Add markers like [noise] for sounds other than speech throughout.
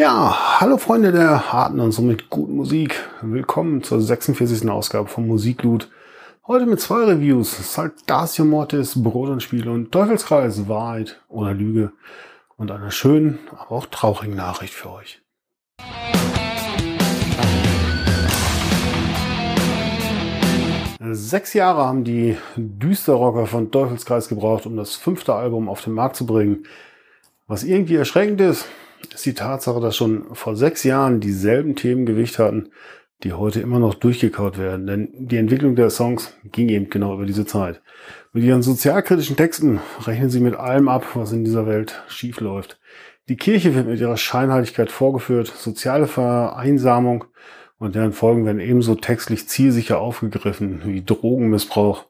Ja, hallo Freunde der harten und somit guten Musik. Willkommen zur 46. Ausgabe von Musikloot. Heute mit zwei Reviews. Saltatio Mortis, Brot und Spiele und Teufelskreis, Wahrheit oder Lüge. Und einer schönen, aber auch traurigen Nachricht für euch. Sechs Jahre haben die Düsterrocker von Teufelskreis gebraucht, um das fünfte Album auf den Markt zu bringen. Was irgendwie erschreckend ist, ist die Tatsache, dass schon vor sechs Jahren dieselben Themen Gewicht hatten, die heute immer noch durchgekaut werden. Denn die Entwicklung der Songs ging eben genau über diese Zeit. Mit ihren sozialkritischen Texten rechnen sie mit allem ab, was in dieser Welt schief läuft. Die Kirche wird mit ihrer Scheinheiligkeit vorgeführt, soziale Vereinsamung und deren Folgen werden ebenso textlich zielsicher aufgegriffen wie Drogenmissbrauch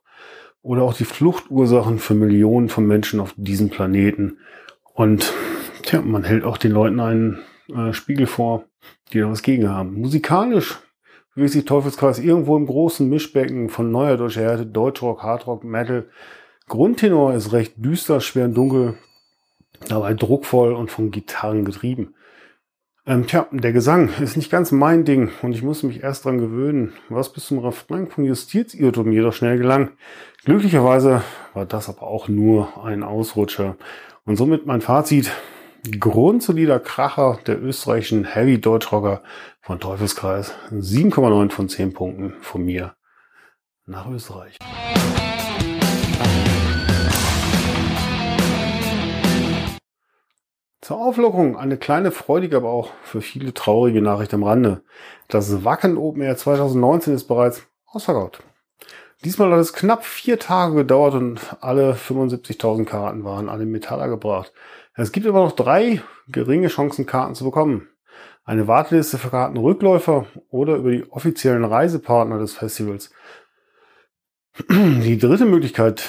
oder auch die Fluchtursachen für Millionen von Menschen auf diesem Planeten. Und Tja, man hält auch den Leuten einen äh, Spiegel vor, die da was gegen haben. Musikalisch bewegt sich Teufelskreis irgendwo im großen Mischbecken von neuer deutscher Härte, Deutschrock, Hardrock, Metal. Grundtenor ist recht düster, schwer und dunkel, dabei druckvoll und von Gitarren getrieben. Ähm, tja, der Gesang ist nicht ganz mein Ding und ich muss mich erst dran gewöhnen, was bis zum Refrain von Justizirrtum jedoch schnell gelang. Glücklicherweise war das aber auch nur ein Ausrutscher. Und somit mein Fazit, grundsolider Kracher der österreichischen Heavy Deutschrocker von Teufelskreis. 7,9 von 10 Punkten von mir nach Österreich. Zur Auflockerung eine kleine freudige, aber auch für viele traurige Nachricht am Rande. Das Wacken Open Air 2019 ist bereits ausverkauft. Diesmal hat es knapp vier Tage gedauert und alle 75.000 Karten waren an den Metaller gebracht. Es gibt aber noch drei geringe Chancen, Karten zu bekommen. Eine Warteliste für Kartenrückläufer oder über die offiziellen Reisepartner des Festivals. Die dritte Möglichkeit,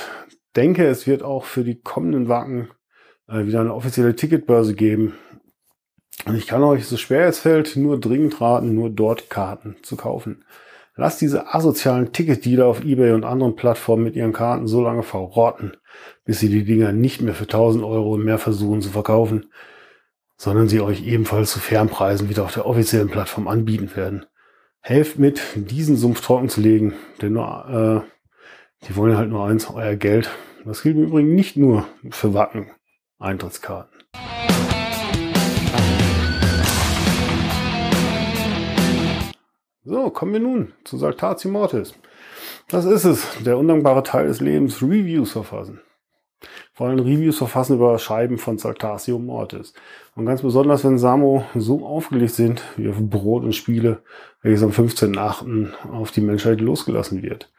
denke, es wird auch für die kommenden Wacken äh, wieder eine offizielle Ticketbörse geben. Und ich kann euch, so schwer es fällt, nur dringend raten, nur dort Karten zu kaufen. Lasst diese asozialen Ticketdealer auf Ebay und anderen Plattformen mit ihren Karten so lange verrotten, bis sie die Dinger nicht mehr für 1000 Euro und mehr versuchen zu verkaufen, sondern sie euch ebenfalls zu fairen Preisen wieder auf der offiziellen Plattform anbieten werden. Helft mit, diesen Sumpf trocken zu legen, denn nur, äh, die wollen halt nur eins, euer Geld. Das gilt im Übrigen nicht nur für Wacken, So, kommen wir nun zu Saltatio Mortis. Das ist es, der undankbare Teil des Lebens, Reviews verfassen. Vor allem Reviews verfassen über Scheiben von Saltatio Mortis. Und ganz besonders, wenn Samo so aufgelegt sind, wie auf Brot und Spiele, welches am 15.8. auf die Menschheit losgelassen wird.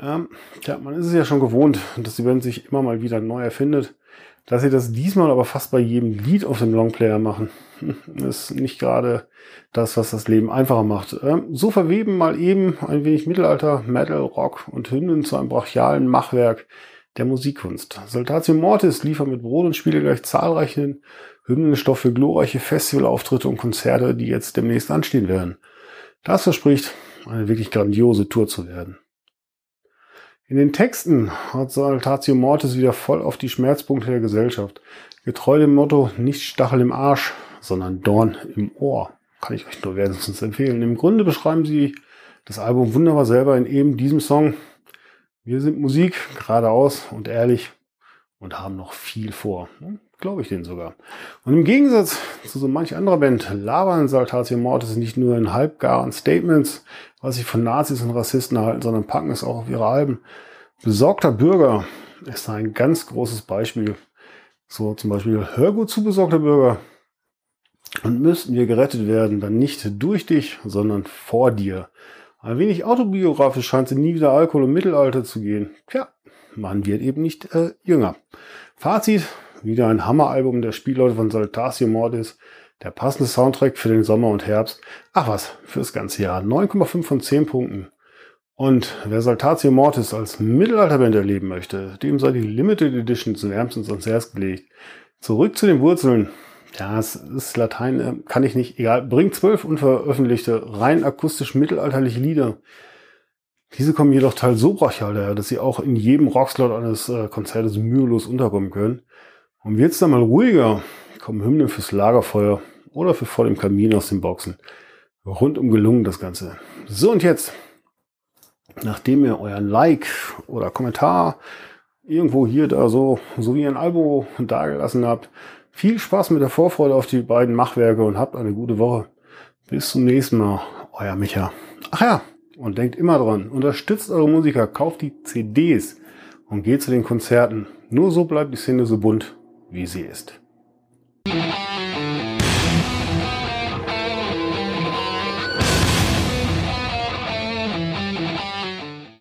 Ähm, ja, man ist es ja schon gewohnt, dass die Band sich immer mal wieder neu erfindet. Dass sie das diesmal aber fast bei jedem Lied auf dem Longplayer machen, [laughs] ist nicht gerade das, was das Leben einfacher macht. Ähm, so verweben mal eben ein wenig Mittelalter, Metal, Rock und Hymnen zu einem brachialen Machwerk der Musikkunst. Saltatio Mortis liefert mit Brot und Spiele gleich zahlreichen Hymnenstoff für glorreiche Festivalauftritte und Konzerte, die jetzt demnächst anstehen werden. Das verspricht, eine wirklich grandiose Tour zu werden. In den Texten hat Saltatio Mortis wieder voll auf die Schmerzpunkte der Gesellschaft. Getreu dem Motto, nicht Stachel im Arsch, sondern Dorn im Ohr. Kann ich euch nur wärmstens empfehlen. Im Grunde beschreiben sie das Album wunderbar selber in eben diesem Song. Wir sind Musik, geradeaus und ehrlich und haben noch viel vor. Hm, Glaube ich denen sogar. Und im Gegensatz zu so manch anderer Band labern Saltatio Mortis nicht nur in halbgaren Statements, was sie von Nazis und Rassisten halten, sondern packen es auch auf ihre Alben. Besorgter Bürger ist ein ganz großes Beispiel. So zum Beispiel Hörgut zu besorgter Bürger. Und müssten wir gerettet werden, dann nicht durch dich, sondern vor dir. Ein wenig autobiografisch scheint sie nie wieder Alkohol im Mittelalter zu gehen. Tja, man wird eben nicht äh, jünger. Fazit, wieder ein Hammeralbum der Spielleute von Saltatio Mortis. Der passende Soundtrack für den Sommer und Herbst. Ach was, fürs ganze Jahr. 9,5 von 10 Punkten. Und wer Saltatio Mortis als Mittelalterband erleben möchte, dem sei die Limited Edition zu wärmstens ans Herz gelegt. Zurück zu den Wurzeln. Ja, es ist Latein, äh, kann ich nicht, egal. Bringt zwölf unveröffentlichte, rein akustisch mittelalterliche Lieder Diese kommen jedoch teils so brachial daher, dass sie auch in jedem Rockslot eines äh, Konzertes mühelos unterkommen können. Und wird's dann mal ruhiger, kommen Hymnen fürs Lagerfeuer oder für vor dem Kamin aus den Boxen. Rundum gelungen das Ganze. So und jetzt, nachdem ihr euren Like oder Kommentar irgendwo hier da so, so wie ein Albo dagelassen habt, viel Spaß mit der Vorfreude auf die beiden Machwerke und habt eine gute Woche. Bis zum nächsten Mal. Euer Micha. Ach ja, und denkt immer dran, unterstützt eure Musiker, kauft die CDs und geht zu den Konzerten. Nur so bleibt die Szene so bunt, wie sie ist.